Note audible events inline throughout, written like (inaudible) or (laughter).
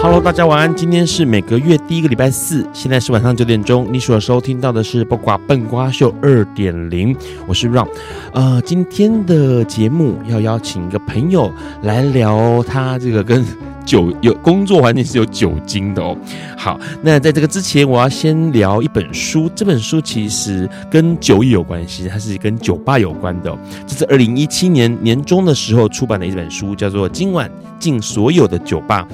Hello，大家晚安。今天是每个月第一个礼拜四，现在是晚上九点钟。你所收听到的是《八卦笨瓜秀》二点零，我是 Ron。呃，今天的节目要邀请一个朋友来聊他这个跟酒有工作环境是有酒精的哦。好，那在这个之前，我要先聊一本书。这本书其实跟酒也有关系，它是跟酒吧有关的。这是二零一七年年中的时候出版的一本书，叫做《今晚进所有的酒吧》。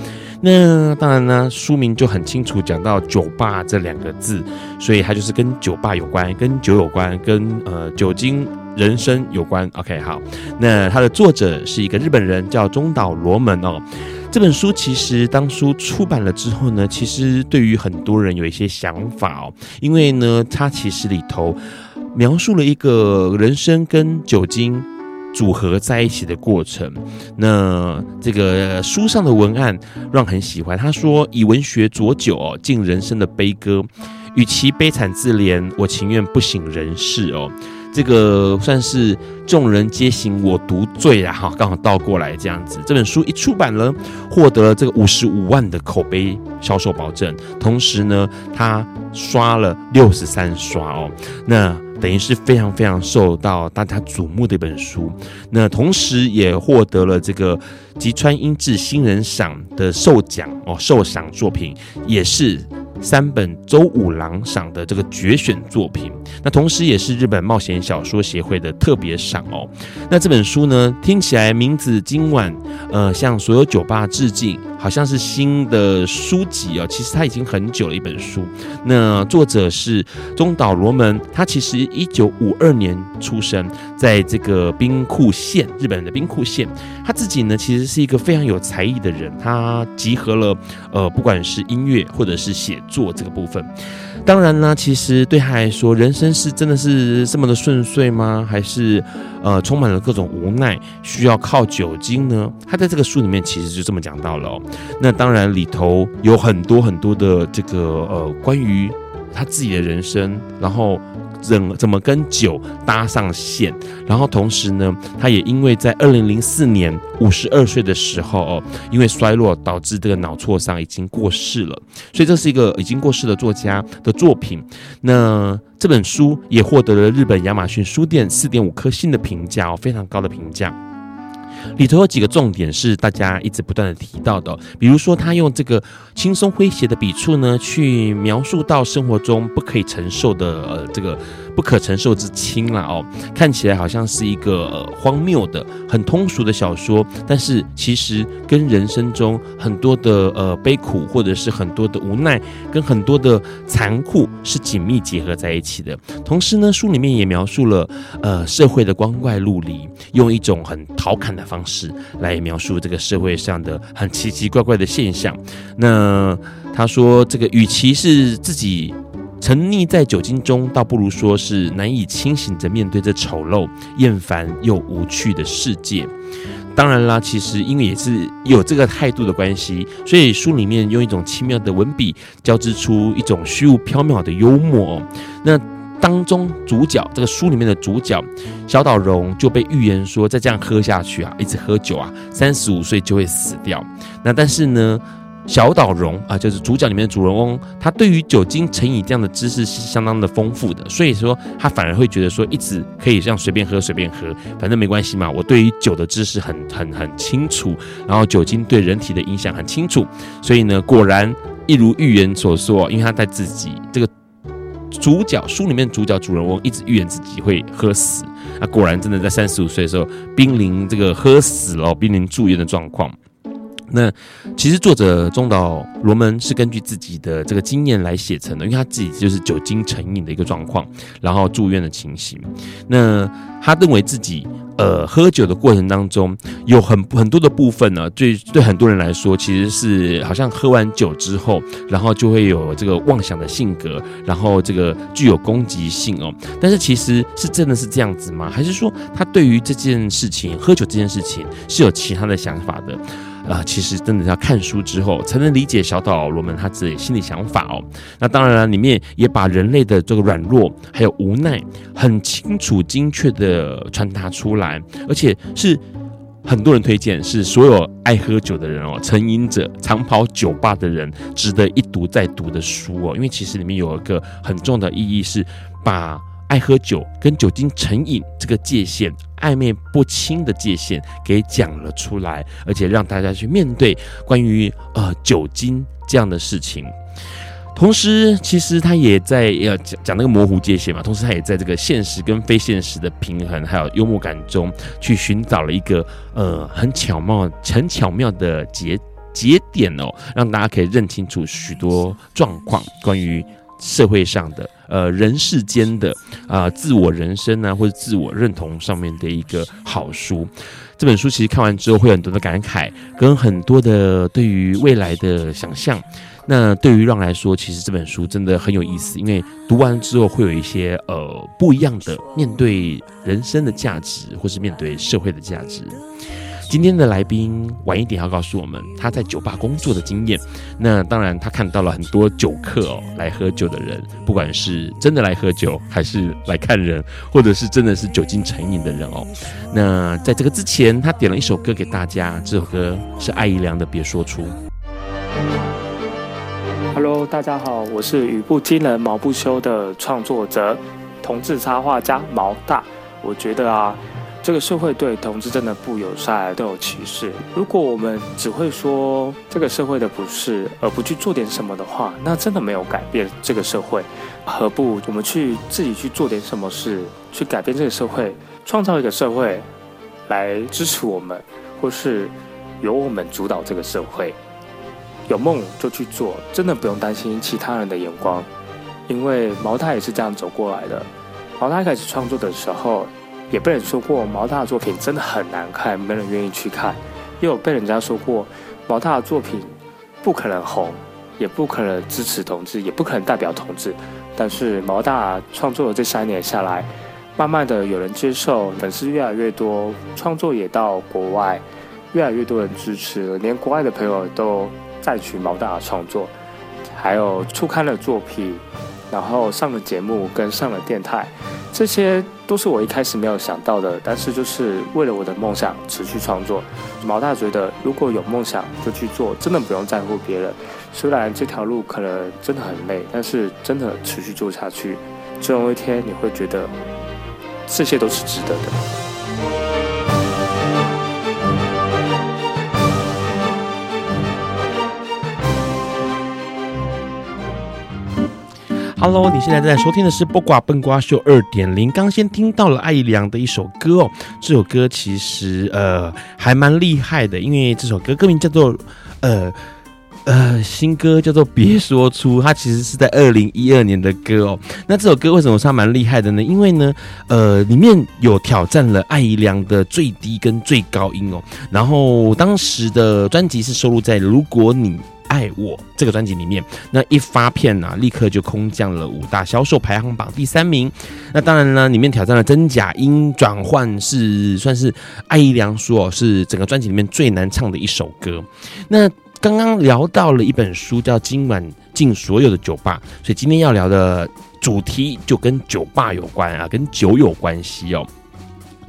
那当然呢，书名就很清楚讲到“酒吧”这两个字，所以它就是跟酒吧有关，跟酒有关，跟呃酒精人生有关。OK，好，那它的作者是一个日本人，叫中岛罗门哦。这本书其实当初出版了之后呢，其实对于很多人有一些想法哦，因为呢，它其实里头描述了一个人生跟酒精。组合在一起的过程，那这个书上的文案让很喜欢。他说：“以文学浊酒哦，敬人生的悲歌，与其悲惨自怜，我情愿不省人事哦。”这个算是众人皆醒我独醉啊！哈，刚好倒过来这样子。这本书一出版了，获得了这个五十五万的口碑销售保证，同时呢，他刷了六十三刷哦。那等于是非常非常受到大家瞩目的一本书，那同时也获得了这个吉川英治新人赏的授奖哦，授赏作品也是。三本周五郎赏的这个决选作品，那同时也是日本冒险小说协会的特别赏哦。那这本书呢，听起来名字今晚呃向所有酒吧致敬，好像是新的书籍哦。其实它已经很久了一本书。那作者是中岛罗门，他其实一九五二年出生在这个兵库县，日本的兵库县。他自己呢，其实是一个非常有才艺的人，他集合了呃不管是音乐或者是写。做这个部分，当然呢，其实对他来说，人生是真的是这么的顺遂吗？还是呃充满了各种无奈，需要靠酒精呢？他在这个书里面其实就这么讲到了。那当然里头有很多很多的这个呃关于他自己的人生，然后。怎怎么跟酒搭上线？然后同时呢，他也因为在二零零四年五十二岁的时候哦，因为衰落导致这个脑挫伤已经过世了。所以这是一个已经过世的作家的作品。那这本书也获得了日本亚马逊书店四点五颗星的评价哦，非常高的评价。里头有几个重点是大家一直不断的提到的，比如说他用这个轻松诙谐的笔触呢，去描述到生活中不可以承受的呃这个。不可承受之轻了哦，看起来好像是一个、荒谬的、很通俗的小说，但是其实跟人生中很多的呃悲苦，或者是很多的无奈，跟很多的残酷是紧密结合在一起的。同时呢，书里面也描述了呃社会的光怪陆离，用一种很调侃的方式来描述这个社会上的很奇奇怪怪的现象。那他说，这个与其是自己。沉溺在酒精中，倒不如说是难以清醒着面对这丑陋、厌烦又无趣的世界。当然啦，其实因为也是有这个态度的关系，所以书里面用一种奇妙的文笔，交织出一种虚无缥缈的幽默。那当中主角，这个书里面的主角小岛荣就被预言说，再这样喝下去啊，一直喝酒啊，三十五岁就会死掉。那但是呢，小岛荣啊，就是主角里面的主人翁，他对于酒精成瘾这样的知识是相当的丰富的，所以说他反而会觉得说，一直可以这样随便喝随便喝，反正没关系嘛。我对于酒的知识很很很清楚，然后酒精对人体的影响很清楚，所以呢，果然一如预言所说，因为他在自己这个主角书里面主角主人翁一直预言自己会喝死，那果然真的在三十五岁的时候濒临这个喝死了，濒临住院的状况。那其实作者中岛罗门是根据自己的这个经验来写成的，因为他自己就是酒精成瘾的一个状况，然后住院的情形。那他认为自己呃喝酒的过程当中有很很多的部分呢，对对很多人来说其实是好像喝完酒之后，然后就会有这个妄想的性格，然后这个具有攻击性哦。但是其实是真的是这样子吗？还是说他对于这件事情喝酒这件事情是有其他的想法的？啊、其实真的要看书之后才能理解小岛罗门他自己心里想法哦。那当然了，里面也把人类的这个软弱还有无奈很清楚、精确的传达出来，而且是很多人推荐，是所有爱喝酒的人哦，成瘾者、长跑酒吧的人值得一读再读的书哦。因为其实里面有一个很重要的意义是把。爱喝酒跟酒精成瘾这个界限暧昧不清的界限给讲了出来，而且让大家去面对关于呃酒精这样的事情。同时，其实他也在要讲讲那个模糊界限嘛。同时，他也在这个现实跟非现实的平衡还有幽默感中去寻找了一个呃很巧妙、很巧妙的节节点哦，让大家可以认清楚许多状况关于社会上的。呃，人世间的啊、自我人生啊，或者自我认同上面的一个好书。这本书其实看完之后会有很多的感慨，跟很多的对于未来的想象。那对于让来说，其实这本书真的很有意思，因为读完之后会有一些呃不一样的面对人生的价值，或是面对社会的价值。今天的来宾晚一点要告诉我们他在酒吧工作的经验。那当然，他看到了很多酒客哦，来喝酒的人，不管是真的来喝酒，还是来看人，或者是真的是酒精成瘾的人哦。那在这个之前，他点了一首歌给大家，这首歌是艾怡良的《别说出》。Hello，大家好，我是语不惊人毛不休的创作者，同志插画家毛大。我觉得啊。这个社会对同志真的不友善，都有歧视。如果我们只会说这个社会的不是，而不去做点什么的话，那真的没有改变这个社会。何不我们去自己去做点什么事，去改变这个社会，创造一个社会来支持我们，或是由我们主导这个社会？有梦就去做，真的不用担心其他人的眼光，因为毛大也是这样走过来的。毛大开始创作的时候。也被人说过毛大的作品真的很难看，没人愿意去看。也有被人家说过毛大的作品不可能红，也不可能支持同志，也不可能代表同志。但是毛大创作了这三年下来，慢慢的有人接受，粉丝越来越多，创作也到国外，越来越多人支持，连国外的朋友都赞许毛大创作，还有出刊的作品，然后上了节目跟上了电台。这些都是我一开始没有想到的，但是就是为了我的梦想持续创作。毛大觉得，如果有梦想就去做，真的不用在乎别人。虽然这条路可能真的很累，但是真的持续做下去，总有一天你会觉得这些都是值得的。Hello，你现在正在收听的是《不瓜笨瓜秀》二点零。刚先听到了艾怡良的一首歌哦，这首歌其实呃还蛮厉害的，因为这首歌歌名叫做呃呃新歌叫做《别说出》，它其实是在二零一二年的歌哦。那这首歌为什么说蛮厉害的呢？因为呢呃里面有挑战了艾怡良的最低跟最高音哦。然后当时的专辑是收录在《如果你》。爱我这个专辑里面，那一发片啊，立刻就空降了五大销售排行榜第三名。那当然呢，里面挑战了真假音转换，是算是艾怡良说是整个专辑里面最难唱的一首歌。那刚刚聊到了一本书，叫《今晚进所有的酒吧》，所以今天要聊的主题就跟酒吧有关啊，跟酒有关系哦。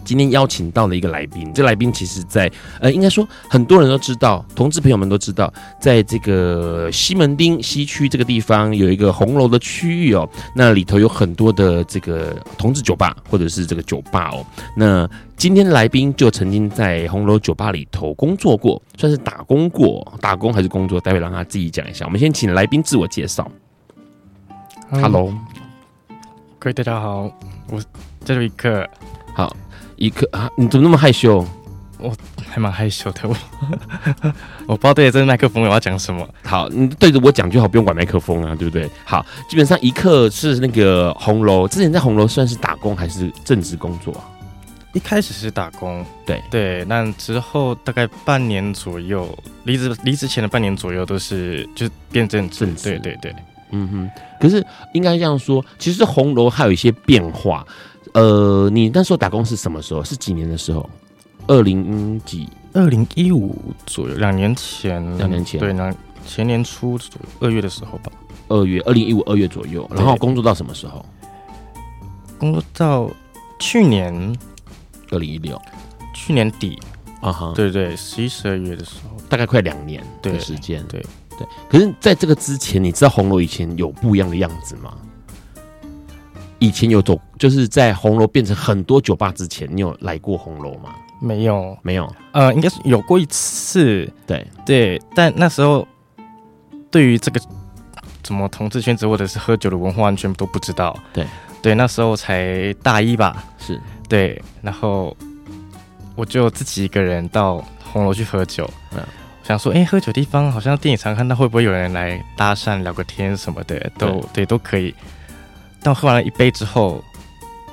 今天邀请到了一个来宾，这个来宾其实在，在呃，应该说很多人都知道，同志朋友们都知道，在这个西门町西区这个地方有一个红楼的区域哦，那里头有很多的这个同志酒吧或者是这个酒吧哦。那今天的来宾就曾经在红楼酒吧里头工作过，算是打工过，打工还是工作？待会让他自己讲一下。我们先请来宾自我介绍。Hello。各位大家好，我叫做一克。好，一克啊，你怎么那么害羞？我还蛮害羞的，我 (laughs) 我不知道对着这个麦克风我要讲什么。好，你对着我讲就好，不用管麦克风啊，对不对？好，基本上一克是那个红楼，之前在红楼算是打工还是正职工作啊？一开始是打工，对对，那之后大概半年左右，离职离职前的半年左右都是就是变正，正职对对对，嗯哼。可是应该这样说，其实红楼还有一些变化。呃，你那时候打工是什么时候？是几年的时候？二零几？二零一五左右，两年前，两年前，对，那前年初左右二月的时候吧。二月，二零一五二月左右，然后工作到什么时候？工作到去年。二零一六，去年底啊哈，对对，十一十二月的时候，大概快两年的时间，对对，对。可是在这个之前，你知道红楼以前有不一样的样子吗？以前有走，就是在红楼变成很多酒吧之前，你有来过红楼吗？没有，没有，呃，应该是有过一次，对。对，但那时候对于这个怎么同志圈子或者是喝酒的文化，完全都不知道，对。对，那时候才大一吧，是。对，然后我就自己一个人到红楼去喝酒，嗯，想说，哎，喝酒地方好像电影常看到，会不会有人来搭讪、聊个天什么的，都对，对，都可以。但我喝完了一杯之后，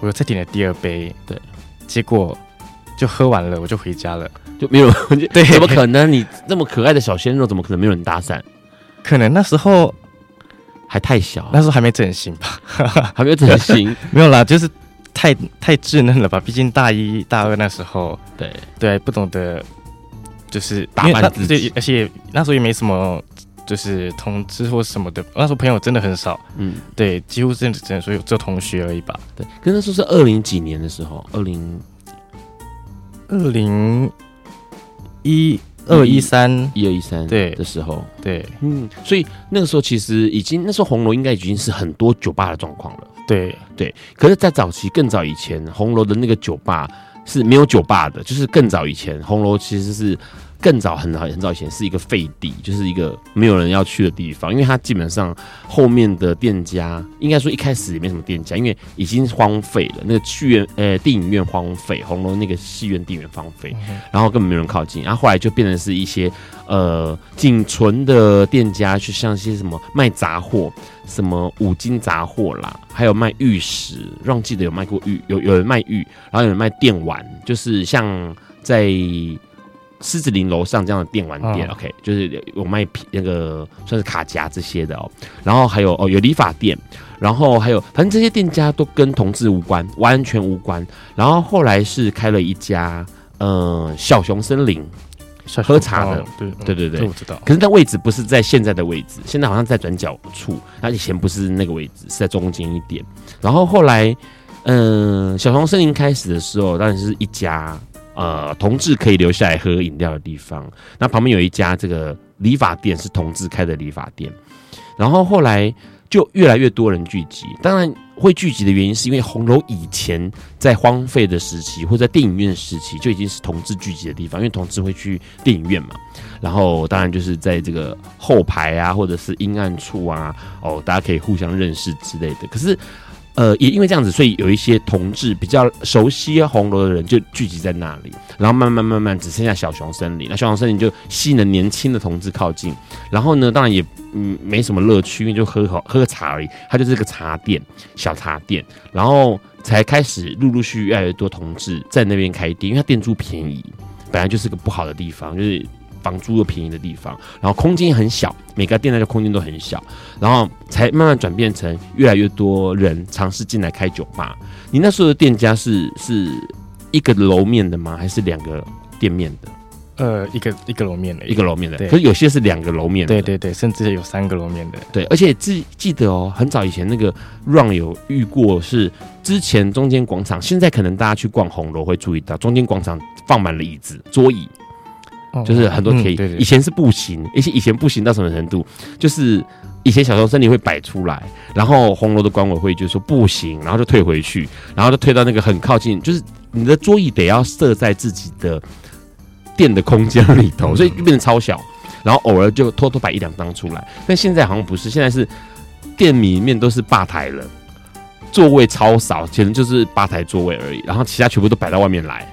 我又再点了第二杯，对，结果就喝完了，我就回家了，就没有人。(laughs) 对，怎么可能？你那么可爱的小鲜肉，怎么可能没有人搭讪？可能那时候还太小，那时候还没整形吧，(laughs) 还没有整形，没有啦，就是。太太稚嫩了吧？毕竟大一大二那时候，对对，不懂得就是打扮自己，而且那时候也没什么，就是同志或什么的。那时候朋友真的很少，嗯，对，几乎是只能说有这同学而已吧。对，可是那时候是二零几年的时候，二零二零一二一三一二一三对的时候，对，嗯，所以那个时候其实已经，那时候红楼应该已经是很多酒吧的状况了。对对，可是，在早期更早以前，红楼的那个酒吧是没有酒吧的，就是更早以前，红楼其实是。更早很早很早以前是一个废地，就是一个没有人要去的地方，因为它基本上后面的店家，应该说一开始也没什么店家，因为已经荒废了。那个剧院呃电影院荒废，红楼那个戏院电影院荒废，然后根本没有人靠近。然后后来就变成是一些呃仅存的店家，去像一些什么卖杂货，什么五金杂货啦，还有卖玉石，让记得有卖过玉，有有人卖玉，然后有人卖电玩，就是像在。狮子林楼上这样的电玩店，哦，OK，就是有卖那个算是卡夹这些的哦，然后还有哦有理发店，然后还有反正这些店家都跟同志无关，完全无关。然后后来是开了一家呃小熊森林喝茶的，对对对对，我知道。可是那位置不是在现在的位置，现在好像在转角处，那以前不是那个位置，是在中间一点。然后后来嗯、呃、小熊森林开始的时候，当然是一家。呃，同志可以留下来喝饮料的地方。那旁边有一家这个理发店，是同志开的理发店。然后后来就越来越多人聚集。当然会聚集的原因，是因为红楼以前在荒废的时期，或者在电影院时期，就已经是同志聚集的地方。因为同志会去电影院嘛。然后当然就是在这个后排啊，或者是阴暗处啊，哦，大家可以互相认识之类的。可是。呃，也因为这样子，所以有一些同志比较熟悉红楼的人就聚集在那里，然后慢慢慢慢只剩下小熊森林，那小熊森林就吸引了年轻的同志靠近，然后呢，当然也嗯没什么乐趣，因为就喝好喝个茶而已，它就是个茶店，小茶店，然后才开始陆陆续续越来越多同志在那边开店，因为它店租便宜，本来就是个不好的地方，就是。房租又便宜的地方，然后空间很小，每个店的空间都很小，然后才慢慢转变成越来越多人尝试进来开酒吧。你那时候的店家是是一个楼面的吗？还是两个店面的？呃，一个一个楼面的，一个楼面的。可是有些是两个楼面的。对对对，甚至有三个楼面的。对，而且记记得哦，很早以前那个 Run 有遇过，是之前中间广场，现在可能大家去逛红楼会注意到，中间广场放满了椅子、桌椅。就是很多可以，以前是不行，而且以前不行到什么程度？就是以前小熊森林会摆出来，然后红楼的管委会就说不行，然后就退回去，然后就退到那个很靠近，就是你的桌椅得要设在自己的店的空间里头，所以就变得超小，然后偶尔就偷偷摆一两张出来。但现在好像不是，现在是店里面都是吧台了，座位超少，简直就是吧台座位而已，然后其他全部都摆到外面来。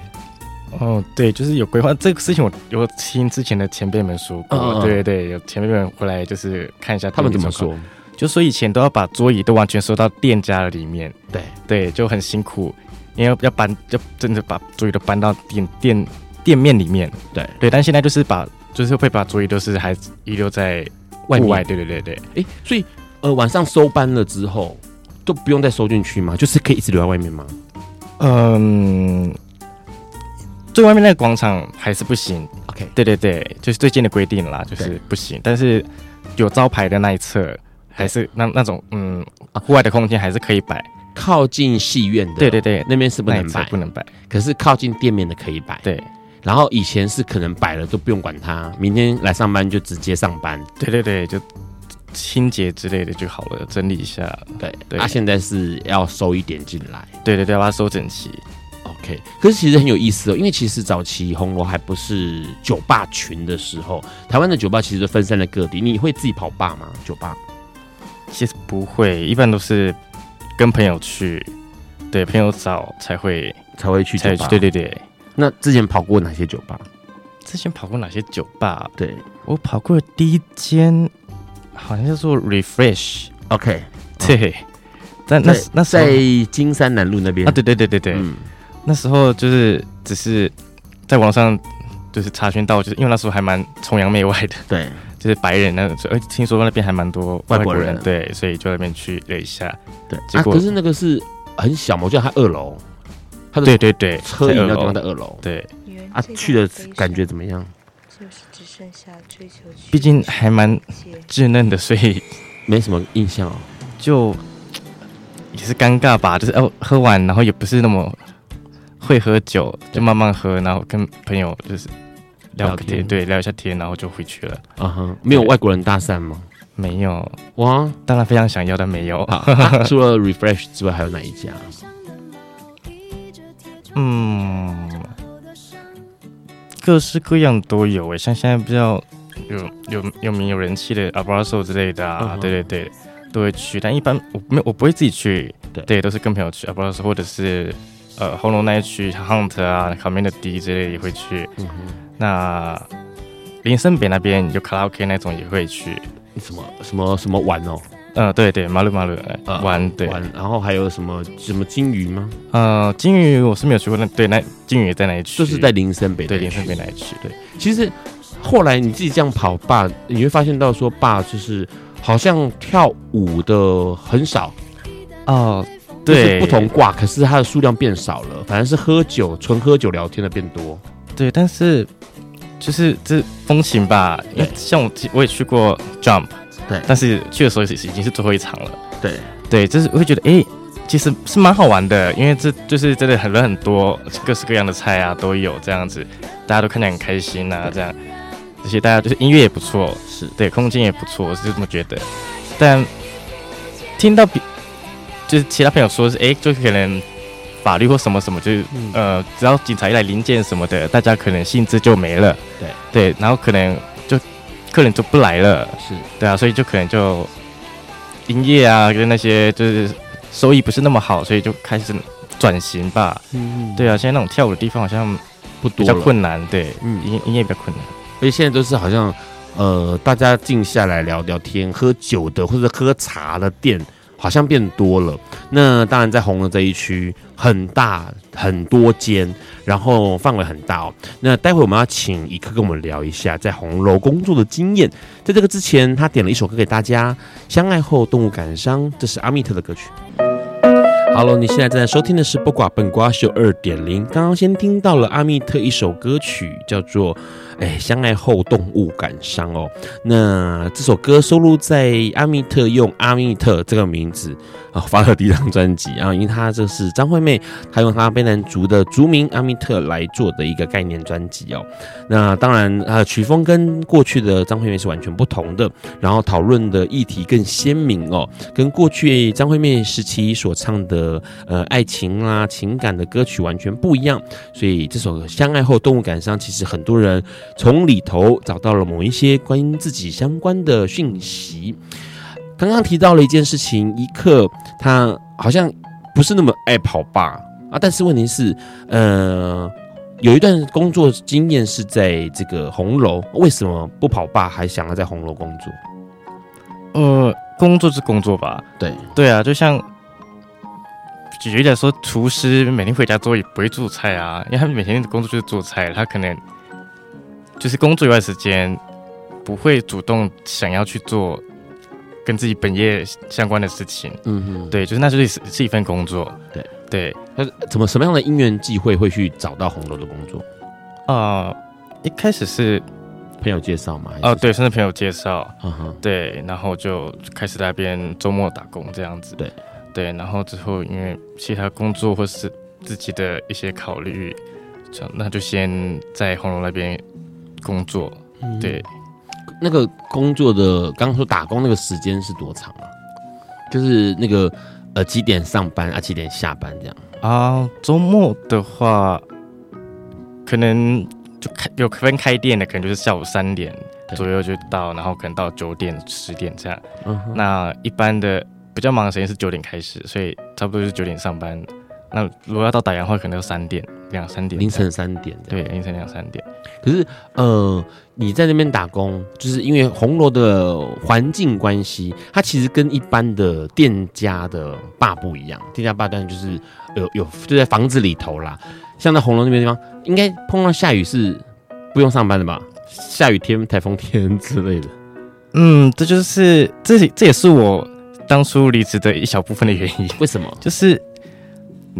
哦，对，就是有规划这个事情，我有听之前的前辈们说过。嗯、对对对，有前辈们回来就是看一下他们怎么说，就说以前都要把桌椅都完全收到店家里面。对对，就很辛苦，因为要搬，要真的把桌椅都搬到店店店面里面。对对，但现在就是把，就是会把桌椅都是还遗留在外外。对对对对，哎，所以呃晚上收班了之后都不用再收进去吗？就是可以一直留在外面吗？嗯。最外面那个广场还是不行。OK，对对对，就是最近的规定啦，就是不行。但是有招牌的那一侧，还是那那种嗯，户外的空间还是可以摆。靠近戏院的，对对对，那边是不能摆，不能摆。可是靠近店面的可以摆。对。然后以前是可能摆了都不用管它，明天来上班就直接上班。对对对，就清洁之类的就好了，整理一下。对对。他现在是要收一点进来。对对对，要把它收整齐。OK，可是其实很有意思哦，因为其实早期红楼还不是酒吧群的时候，台湾的酒吧其实分散在各地。你会自己跑吧吗？酒吧？其实不会，一般都是跟朋友去，对，朋友找才会才会去酒吧。对对对。那之前跑过哪些酒吧？之前跑过哪些酒吧？对，我跑过的第一间好像叫做 Refresh。OK，对，在那那在金山南路那边啊？对对对对对。嗯那时候就是只是在网上就是查询到，就是因为那时候还蛮崇洋媚外的，对，就是白人那种，而听说那边还蛮多外国人，对，所以就那边去了一下，对。结果、啊、可是那个是很小嘛，我觉得他二楼，他的对对对，车饮料店在二楼，对。啊，去的感觉怎么样？就是只剩下追求，毕竟还蛮稚嫩的，所以没什么印象哦。就也是尴尬吧，就是哦，喝完然后也不是那么。会喝酒就慢慢喝，然后跟朋友就是聊个天，对，聊一下天，然后就回去了。啊哈，没有外国人搭讪吗？没有哇，当然非常想要，但没有。(laughs) 啊除了 Refresh 之外，还有哪一家？嗯，各式各样都有诶，像现在比较有有有名有人气的 Abrazo 之类的啊，对对对，都会去。但一般我没我不会自己去，对，都是跟朋友去 Abrazo 或者是。呃，红楼那一区，Hunt 啊，旁边的 D 之类也会去。嗯哼。那林森北那边有卡拉 OK 那种也会去。什么什么什么玩哦？呃，对对，马路马路玩对玩。然后还有什么什么金鱼吗？呃，金鱼我是没有去过。那对，那金鱼也在哪一区？就是在林森北。对，林森北那一区。对。其实后来你自己这样跑吧，你会发现到说吧，就是好像跳舞的很少。哦。对，不同卦，可是它的数量变少了，反正是喝酒、纯喝酒聊天的变多。对，但是就是这风情吧，因为像我我也去过 Jump，对，但是去的时候已经是最后一场了。对，对，就是我会觉得，哎，其实是蛮好玩的，因为这就是真的很多很多各式各样的菜啊都有这样子，大家都看起来很开心啊，这样，而且大家就是音乐也不错，是对，空间也不错，我是这么觉得。但听到比。就是其他朋友说是哎，就可能法律或什么什么，就是、嗯、呃，只要警察一来临检什么的，大家可能兴致就没了。对对，然后可能就客人就不来了。是对啊，所以就可能就营业啊，跟那些就是收益不是那么好，所以就开始转型吧。嗯，对啊，现在那种跳舞的地方好像不多，比较困难。对，嗯，营营业比较困难。所以现在都是好像呃，大家静下来聊聊天、喝酒的或者喝茶的店。好像变多了，那当然在红楼这一区很大很多间，然后范围很大哦。那待会我们要请一克跟我们聊一下在红楼工作的经验。在这个之前，他点了一首歌给大家，《相爱后动物感伤》，这是阿密特的歌曲。Hello，你现在正在收听的是《不瓜笨瓜秀》二点零。刚刚先听到了阿密特一首歌曲，叫做。哎，相爱后动物感伤哦。那这首歌收录在阿密特用阿密特这个名字啊发的第一张专辑啊，因为他这是张惠妹，她用她卑南族的族名阿密特来做的一个概念专辑哦。那当然，啊，曲风跟过去的张惠妹是完全不同的，然后讨论的议题更鲜明哦，跟过去张惠妹时期所唱的呃爱情啊情感的歌曲完全不一样。所以这首相爱后动物感伤，其实很多人。从里头找到了某一些关于自己相关的讯息。刚刚提到了一件事情，一克他好像不是那么爱跑吧啊。但是问题是，呃，有一段工作经验是在这个红楼，为什么不跑吧，还想要在红楼工作？呃，工作是工作吧，对对啊，就像举例来说，厨师每天回家做也不会做菜啊，因为他们每天的工作就是做菜，他可能就是工作以外时间不会主动想要去做跟自己本业相关的事情。嗯哼，对，就是那就是是一份工作。对对，那怎么什么样的因缘际会会去找到红楼的工作？啊、呃，一开始是。朋友介绍嘛？哦，对，是朋友介绍。嗯哼，对，然后就开始在那边周末打工这样子。对，对，然后之后因为其他工作或是自己的一些考虑，就那就先在红楼那边工作。嗯、对，那个工作的刚刚说打工那个时间是多长啊？就是那个呃几点上班啊，几点下班这样啊？周末的话，可能。就开有分开店的，可能就是下午三点左右就到，然后可能到九点十点这样。嗯、那一般的比较忙的时间是九点开始，所以差不多就是九点上班。那如果要到打烊的话，可能要三点两三点，凌晨三点。对，凌晨两三点。可是呃，你在那边打工，就是因为红楼的环境关系，它其实跟一般的店家的坝不一样。店家霸当然就是有有就在房子里头啦。像在红楼那边地方，应该碰到下雨是不用上班的吧？下雨天、台风天之类的。嗯，这就是这这也是我当初离职的一小部分的原因。为什么？就是你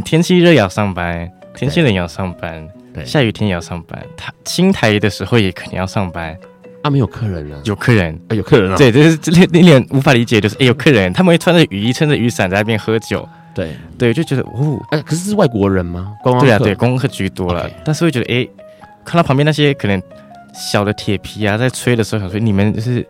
天气热也要上班，天气冷也要上班，对，下雨天也要上班。他新台的时候也肯定要上班。啊，没有客人了？有客人，啊、有客人啊。对，就是这那点无法理解，就是哎，有客人，他们会穿着雨衣，撑着雨伞在那边喝酒。对对，就觉得哦，哎，可是是外国人吗？观光？对啊，对，观光客居多了。但是会觉得，哎，看到旁边那些可能小的铁皮啊，在吹的时候，想说你们就是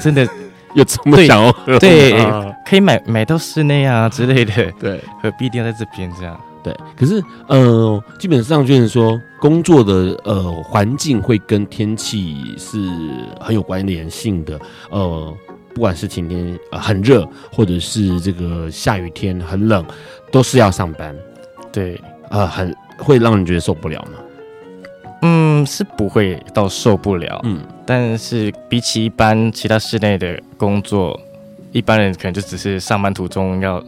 真的 (laughs) 有这么想要喝？对，(laughs) 可以买买到室内啊之类的。(laughs) 对，何必一定要在这边这样？对，可是呃，基本上就是说，工作的呃环境会跟天气是很有关联性的，呃。不管是晴天呃很热，或者是这个下雨天很冷，都是要上班。对，呃，很会让人觉得受不了吗？嗯，是不会到受不了。嗯，但是比起一般其他室内的工作，一般人可能就只是上班途中要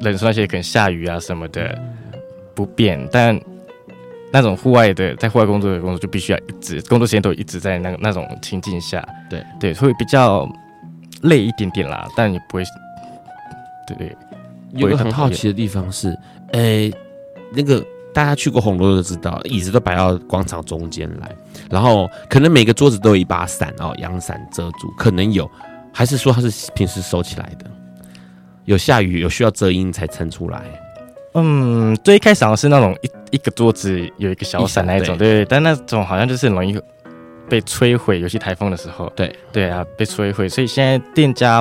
忍受那些可能下雨啊什么的不便，但那种户外的在户外工作的工作就必须要一直工作时间都一直在那那种情境下。对对，会比较。累一点点啦，但你不会，对对。有个很好奇的地方是，诶、欸，那个大家去过红楼都知道，椅子都摆到广场中间来，然后可能每个桌子都有一把伞哦，阳伞遮住，可能有，还是说它是平时收起来的？有下雨有需要遮阴才撑出来？嗯，最一开始好像是那种一一个桌子有一个小伞那一种，对，对，但那种好像就是很容易。被摧毁，尤其台风的时候。对对啊，被摧毁，所以现在店家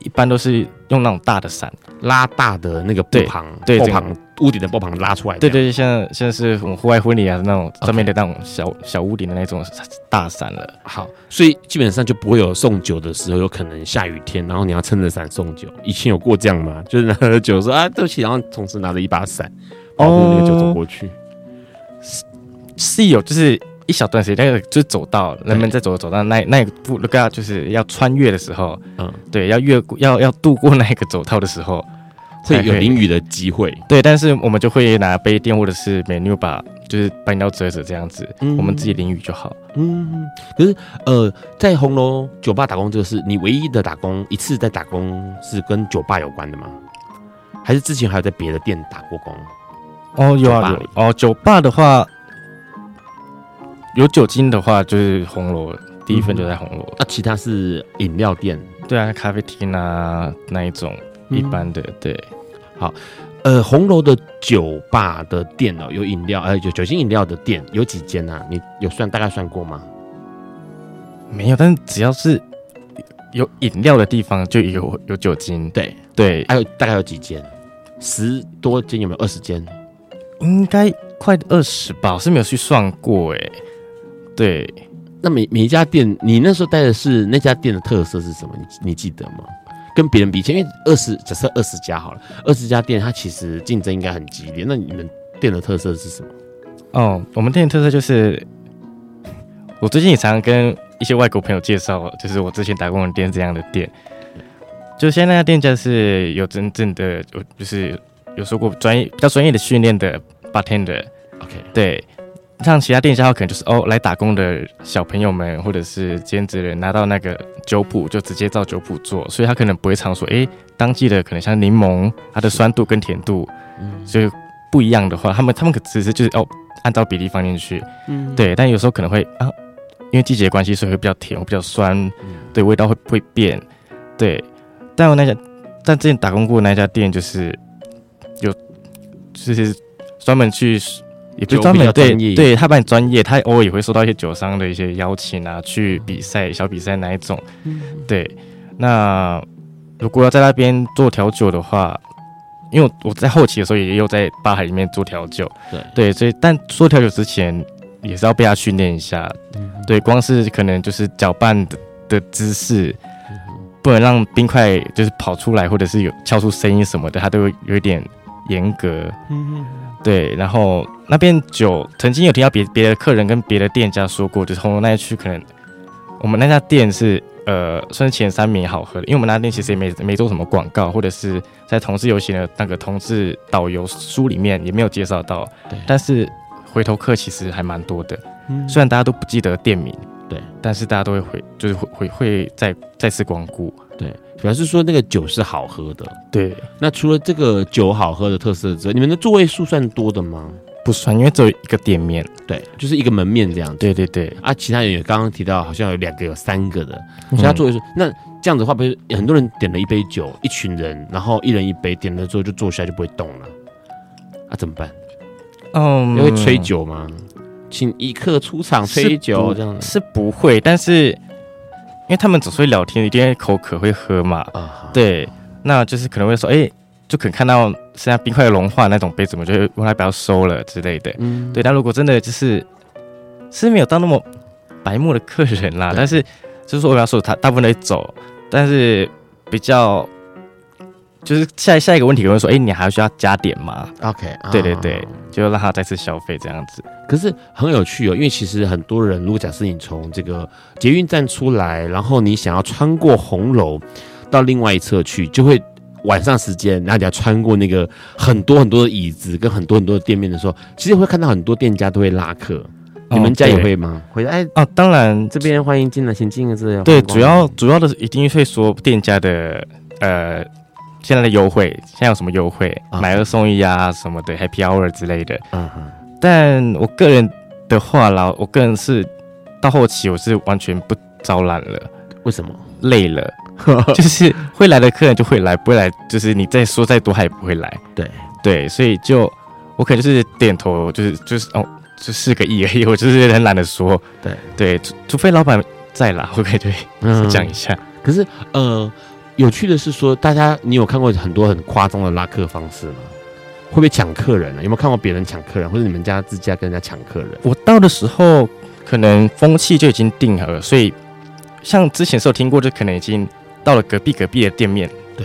一般都是用那种大的伞，拉大的那个布棚，对，布棚屋顶的布棚拉出来。对对，像像是我们户外婚礼啊那种上面的那种小.小屋顶的那种大伞了。好，所以基本上就不会有送酒的时候，有可能下雨天，然后你要撑着伞送酒。以前有过这样吗？就是拿着酒说啊，对不起，然后同时拿着一把伞保护那个酒走过去。是是有，就是。一小段时间，那个就是走到人们在走走到那那一步，那个就是要穿越的时候，嗯，对，要越过要要度过那个走道的时候，会有淋雨的机会。对，但是我们就会拿杯垫或者是美妞把就是把饮料遮着这样子，嗯、我们自己淋雨就好。嗯，可是呃，在红楼酒吧打工这个是你唯一的打工一次在打工是跟酒吧有关的吗？还是之前还有在别的店打过工？哦，有啊，有哦，酒吧的话。有酒精的话，就是红楼，第一份就在红楼。那、嗯啊、其他是饮料店？对啊，咖啡厅啊那一种一般的。嗯、对，好，呃，红楼的酒吧的店哦，有饮料，呃，有酒精饮料的店有几间啊？你有算大概算过吗？没有，但是只要是有饮料的地方就有有酒精。对对，还有大概有几间？十多间有没有？二十间？应该快二十吧，我是没有去算过哎。对，那每每一家店，你那时候带的是那家店的特色是什么？你你记得吗？跟别人比起来，因为二十假设二十家好了，二十家店它其实竞争应该很激烈。那你们店的特色是什么？哦，我们店的特色就是，我最近也常常跟一些外国朋友介绍，就是我之前打工的店这样的店。就现在那家店家是有真正的，有就是有受过专业比较专业的训练的 bartender。OK，对。像其他店家可能就是哦，来打工的小朋友们或者是兼职人拿到那个酒谱，就直接照酒谱做，所以他可能不会常说，哎、欸，当季的可能像柠檬，它的酸度跟甜度，嗯，所以不一样的话，他们他们可只是就是哦，按照比例放进去，嗯，对，但有时候可能会啊，因为季节关系，所以会比较甜，会比较酸，嗯、对，味道会不会变，对，但我那家，但之前打工过的那家店就是有，就是专门去。也不专门对对，他蛮专业，他偶尔也会收到一些酒商的一些邀请啊，去比赛小比赛哪一种？嗯，对。那如果要在那边做调酒的话，因为我在后期的时候也有在吧海里面做调酒，对。对，所以但做调酒之前也是要被他训练一下，嗯，对，光是可能就是搅拌的的姿势，不能让冰块就是跑出来，或者是有敲出声音什么的，他都会有一点严格，嗯。对，然后那边酒曾经有听到别别的客人跟别的店家说过，就是红楼那一区可能我们那家店是呃算是前三名好喝的，因为我们那家店其实也没没做什么广告，或者是在同志游行的那个同志导游书里面也没有介绍到。对，但是回头客其实还蛮多的，嗯，虽然大家都不记得店名，对，但是大家都会回，就是会会会再再次光顾，对。表示说那个酒是好喝的，对。那除了这个酒好喝的特色之外，你们的座位数算多的吗？不算，因为只有一个店面，对，就是一个门面这样子。对对对。啊，其他人也刚刚提到，好像有两个、有三个的，其他座位数。那这样子的话，不是很多人点了一杯酒，一群人，然后一人一杯，点了之后就坐下就不会动了，啊，怎么办？嗯，会吹酒吗？请一客出场吹酒这样子是不会，但是。因为他们总是会聊天，一定会口渴会喝嘛。啊，对，那就是可能会说，哎、欸，就可能看到剩下冰块融化那种杯子，我们就会用来不要收了之类的。嗯，对。但如果真的就是是没有到那么白目的客人啦，但是就是说我要说他大部分都会走，但是比较。就是下下一个问题可能会说，哎、欸，你还需要加点吗？OK，对对对，就让他再次消费这样子。可是很有趣哦，因为其实很多人，如果假设你从这个捷运站出来，然后你想要穿过红楼到另外一侧去，就会晚上时间，然后你要穿过那个很多很多的椅子跟很多很多的店面的时候，其实会看到很多店家都会拉客。哦、你们家也会吗？会哎哦，当然这边欢迎进来，请进来这样。对，主要主要的一定会说店家的呃。现在的优惠，现在有什么优惠.买二送一啊，什么的，Happy Hour 之类的。嗯哼。但我个人的话啦，我个人是到后期我是完全不招揽了。为什么？累了，(laughs) 就是会来的客人就会来，不会来就是你再说再多他也不会来。对对，所以就我可能就是点头，就是就是哦，就四个亿而已。我就是很懒得说。对对，除除非老板在啦，会不会对？嗯，讲一下。可是呃。有趣的是说，大家你有看过很多很夸张的拉客方式吗？会不会抢客人呢？有没有看过别人抢客人，或者你们家自家跟人家抢客人？我到的时候，可能风气就已经定好了，所以像之前是有听过，就可能已经到了隔壁隔壁的店面，对，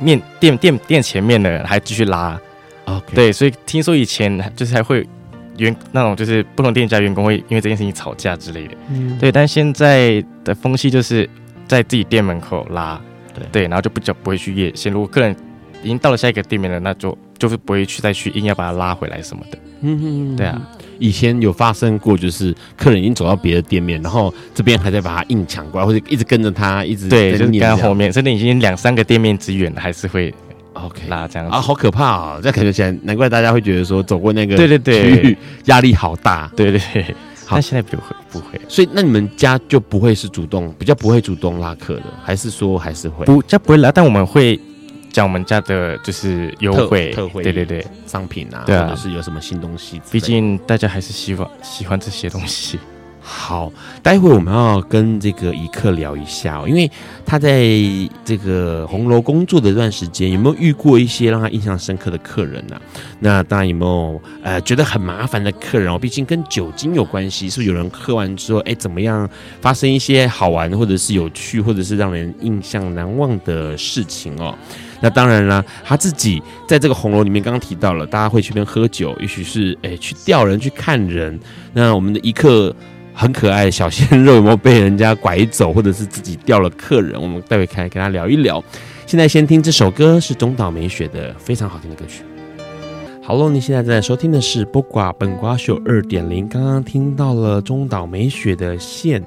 面店店店前面的还继续拉，OK，对，所以听说以前就是还会员那种就是不同店家员工会因为这件事情吵架之类的，嗯，对，但现在的风气就是在自己店门口拉。对，对，然后就不叫不会去夜线。如果客人已经到了下一个店面了，那就就是不会去再去硬要把他拉回来什么的。嗯哼，对啊，以前有发生过，就是客人已经走到别的店面，然后这边还在把他硬抢过来，或者一直跟着他，一直对，就是跟在后面，甚至已经两三个店面之远了，还是会 OK 拉这样啊，好可怕啊、哦！这感觉起来，难怪大家会觉得说走过那个对对对区域压力好大，对对对。但现在不会不会，所以那你们家就不会是主动，比较不会主动拉客的，还是说还是会？不，家不会拉，但我们会讲我们家的就是优惠特惠，对对对，商品啊，对啊，或者是有什么新东西。毕竟大家还是希望喜欢这些东西。好，待会我们要跟这个一克聊一下哦，因为他在这个红楼工作的这段时间，有没有遇过一些让他印象深刻的客人呢、那当然有没有呃觉得很麻烦的客人哦？毕竟跟酒精有关系，是不是有人喝完之后，哎，怎么样发生一些好玩或者是有趣或者是让人印象难忘的事情哦？那当然啦，他自己在这个红楼里面，刚刚提到了，大家会去那边喝酒，也许是哎去钓人、去看人。那我们的一刻。很可爱的小鲜肉有没有被人家拐走，或者是自己掉了客人？我们待会开跟他聊一聊。现在先听这首歌，是中岛美雪的非常好听的歌曲。好喽，你现在正在收听的是《播瓜本瓜秀二点零》，刚刚听到了中岛美雪的线。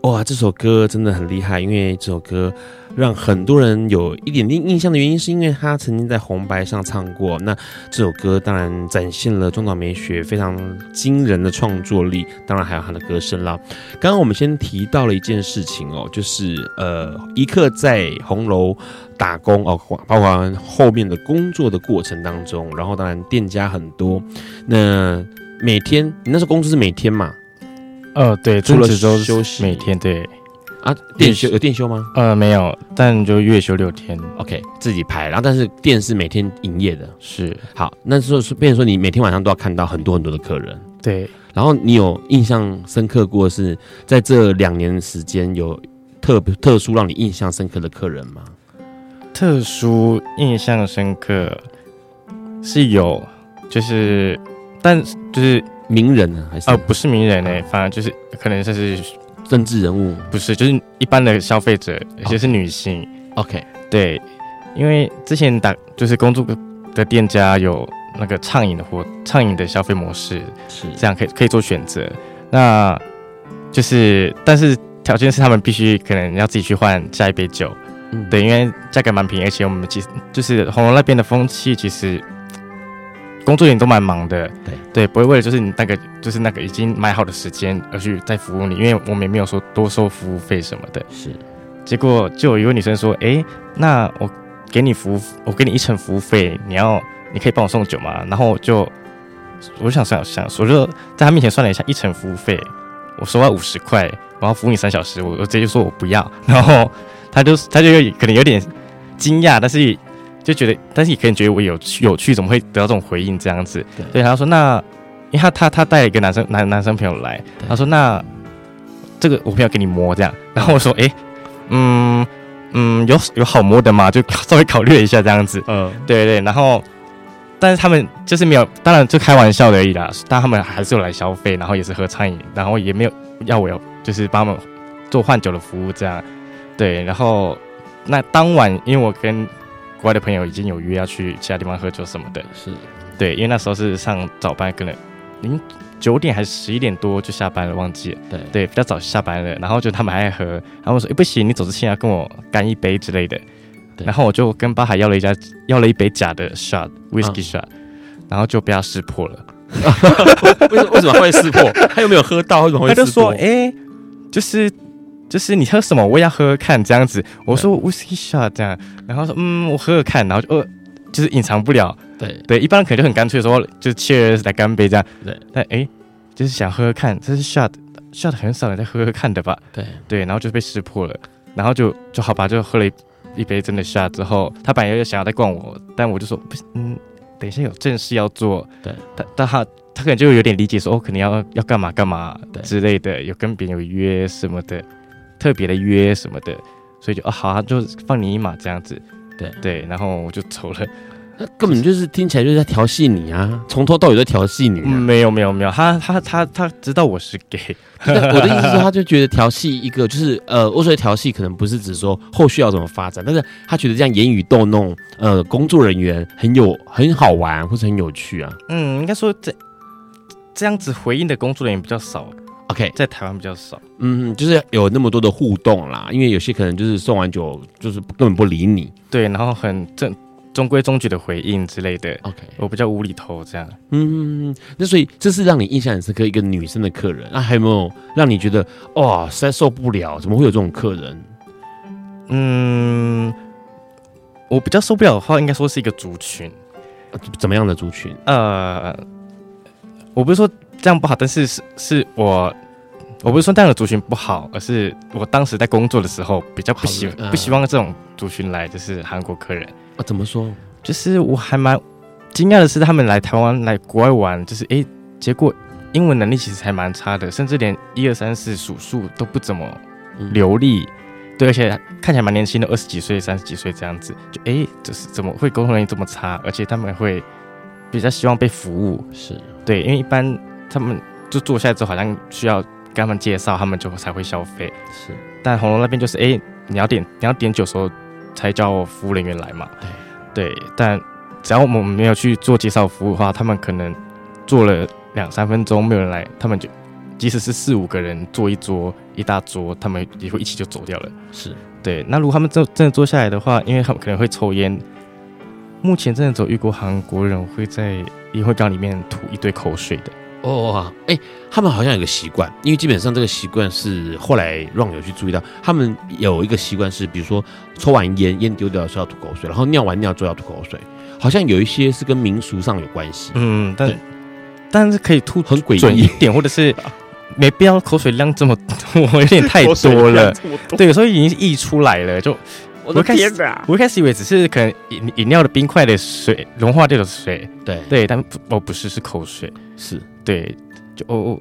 哇，这首歌真的很厉害，因为这首歌让很多人有一点点印象的原因，是因为他曾经在红白上唱过。那这首歌当然展现了中岛美雪非常惊人的创作力，当然还有她的歌声啦。刚刚我们先提到了一件事情哦，就是呃，一克在红楼打工哦，包括后面的工作的过程当中，然后当然店家很多，那每天你那时候工作是每天嘛？呃，对，除了周休息，每天对啊，店休有店休吗？呃，没有，但就月休六天，OK，自己排。然后，但是店是每天营业的，是好。那时候是变成说，你每天晚上都要看到很多很多的客人，对。然后你有印象深刻过是在这两年时间有特别特殊让你印象深刻的客人吗？特殊印象深刻是有，就是但就是。名人呢？还是呃，不是名人呢、欸，反而就是可能就是政治人物，不是，就是一般的消费者，尤其是女性。OK，对，因为之前打就是工作的店家有那个畅饮的或畅饮的消费模式，是这样可以可以做选择。那就是，但是条件是他们必须可能要自己去换下一杯酒。嗯，对，因为价格蛮便宜，而且我们其实就是红楼那边的风气其实。工作人员都蛮忙的，对对，不会为了就是你那个就是那个已经买好的时间而去再服务你，因为我们也没有说多收服务费什么的。是，结果就有一位女生说：“哎、欸，那我给你服务，我给你一成服务费，你要你可以帮我送酒吗？”然后就我就想想想，我就在她面前算了一下一成服务费，我收了五十块，我要服务你三小时，我我直接就说我不要，然后她就她就有可能有点惊讶，但是。就觉得，但是你可能觉得我有趣，有趣，怎么会得到这种回应这样子？对，所以他说那，因为他他他带了一个男生男男生朋友来，他说那这个我不要给你摸这样，然后我说哎、欸，嗯嗯，有有好摸的吗？就稍微考虑了一下这样子，嗯，对对，然后但是他们就是没有，当然就开玩笑的而已啦，但他们还是有来消费，然后也是喝餐饮，然后也没有要我要就是帮他们做换酒的服务这样，对，然后那当晚因为我跟国外的朋友已经有约要去其他地方喝酒什么的，是对，因为那时候是上早班，可能零九点还是十一点多就下班了，忘记了。对对，比较早下班了，然后就他们还爱喝，然后我说：“哎、欸，不行，你走之前要跟我干一杯之类的。”然后我就跟巴海要了一家要了一杯假的 shot whisky shot，、啊、然后就被他识破了。(laughs) 为什为什么会识破？他又没有喝到，为什么会识破？他就说：“哎、欸，就是。”就是你喝什么，我也要喝喝看这样子。我说 whisky shot 这样，然后说嗯，我喝喝看，然后就呃，就是隐藏不了。对对，一般人可能就很干脆说，就 cheers 来干杯这样。对，但哎、欸，就是想喝喝看，这是 shot shot 很少人在喝喝看的吧？对对，然后就被识破了，然后就就好吧，就喝了一一杯真的 shot 之后，他本来又想要再灌我，但我就说不嗯，等一下有正事要做。对，但但他他可能就有点理解说，哦，可能要要干嘛干嘛之类的，有跟别人有约什么的。特别的约什么的，所以就啊好啊，就放你一马这样子，对对，然后我就走了。那根本就是听起来就是在调戏你啊，从头到尾在调戏你、啊嗯。没有没有没有，他他他他知道我是 gay。我的意思是，他就觉得调戏一个就是呃，我说的调戏可能不是指说后续要怎么发展，但是他觉得这样言语逗弄呃工作人员很有很好玩或者很有趣啊。嗯，应该说这这样子回应的工作人员比较少。OK，在台湾比较少，嗯，就是有那么多的互动啦，因为有些可能就是送完酒就是根本不理你，对，然后很正中规中矩的回应之类的。OK，我比较无厘头这样，嗯，那所以这是让你印象很深刻一个女生的客人，那还有没有让你觉得哇实在受不了？怎么会有这种客人？嗯，我比较受不了的话，应该说是一个族群，怎么样的族群？呃，我不是说。这样不好，但是是是我我不是说那样的族群不好，而是我当时在工作的时候比较不希、嗯、不希望这种族群来，就是韩国客人啊。怎么说？就是我还蛮惊讶的是，他们来台湾来国外玩，就是哎、欸，结果英文能力其实还蛮差的，甚至连一二三四数数都不怎么流利。嗯、对，而且看起来蛮年轻的，二十几岁、三十几岁这样子，就哎、欸，就是怎么会沟通能力这么差？而且他们会比较希望被服务，是对，因为一般他们就坐下来之后，好像需要。跟他们介绍，他们就才会消费。是，但红楼那边就是，哎、欸，你要点你要点酒的时候才叫服务人员来嘛。对，对。但只要我们没有去做介绍服务的话，他们可能坐了两三分钟没有人来，他们就即使是四五个人坐一桌一大桌，他们也会一起就走掉了。是对。那如果他们真真的坐下来的话，因为他们可能会抽烟，目前真的只有遇过韩国人会在烟灰缸里面吐一堆口水的。哦，哎、欸，他们好像有个习惯，因为基本上这个习惯是后来 Ron 有去注意到，他们有一个习惯是，比如说抽完烟，烟丢掉的时候要吐口水，然后尿完尿之后要吐口水，好像有一些是跟民俗上有关系。嗯，但但是可以吐很诡异一点，或者是没必要 (laughs) 口水量这么多，有点太多了。多对，所以已经溢出来了，就我的天哪！我一开始以为只是可能饮饮料的冰块的水融化掉的水，对对，但哦不是，是口水，是。对，就哦哦，